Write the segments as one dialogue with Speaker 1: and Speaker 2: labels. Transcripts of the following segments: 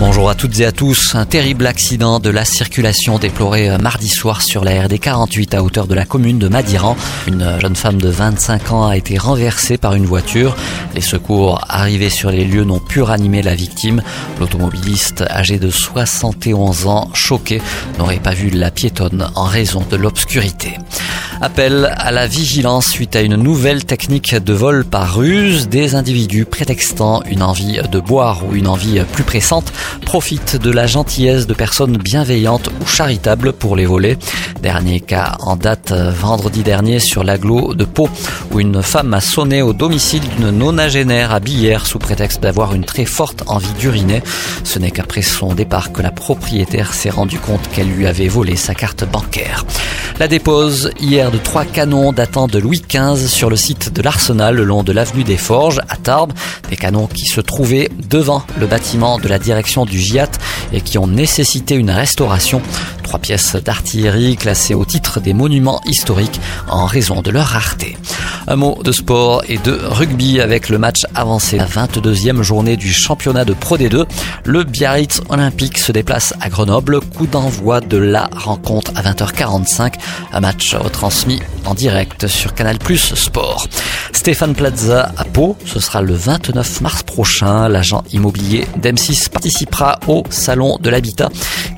Speaker 1: Bonjour à toutes et à tous. Un terrible accident de la circulation déploré euh, mardi soir sur la RD 48 à hauteur de la commune de Madiran. Une euh, jeune femme de 25 ans a été renversée par une voiture. Les secours arrivés sur les lieux n'ont pu ranimer la victime. L'automobiliste âgé de 71 ans, choqué, n'aurait pas vu la piétonne en raison de l'obscurité. Appel à la vigilance suite à une nouvelle technique de vol par ruse. Des individus prétextant une envie de boire ou une envie plus pressante profitent de la gentillesse de personnes bienveillantes ou charitables pour les voler. Dernier cas en date vendredi dernier sur l'aglo de Pau où une femme a sonné au domicile d'une nonagénaire à Billère sous prétexte d'avoir une très forte envie d'uriner. Ce n'est qu'après son départ que la propriétaire s'est rendu compte qu'elle lui avait volé sa carte bancaire. La dépose hier de trois canons datant de Louis XV sur le site de l'Arsenal le long de l'avenue des Forges à Tarbes. Des canons qui se trouvaient devant le bâtiment de la direction du GIAT et qui ont nécessité une restauration. Trois pièces d'artillerie au titre des monuments historiques en raison de leur rareté. Un mot de sport et de rugby avec le match avancé. La 22e journée du championnat de Pro D2. Le Biarritz Olympique se déplace à Grenoble. Coup d'envoi de la rencontre à 20h45. Un match retransmis en direct sur Canal Plus Sport. Stéphane Plaza à Pau, ce sera le 29 mars prochain. L'agent immobilier d'M6 participera au Salon de l'Habitat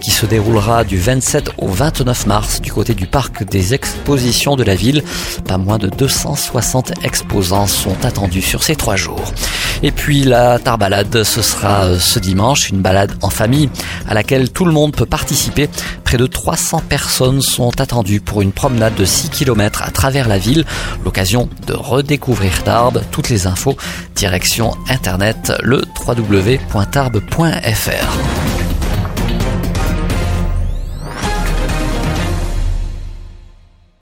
Speaker 1: qui se déroulera du 27 au 29 mars du côté du parc des expositions de la ville. Pas moins de 260 exposants sont attendus sur ces trois jours. Et puis la Tarbalade, ce sera euh, ce dimanche, une balade en famille à laquelle tout le monde peut participer. Près de 300 personnes sont attendues pour une promenade de 6 km à travers la ville. L'occasion de redécouvrir Tarbes. Toutes les infos, direction internet le www.tarbes.fr.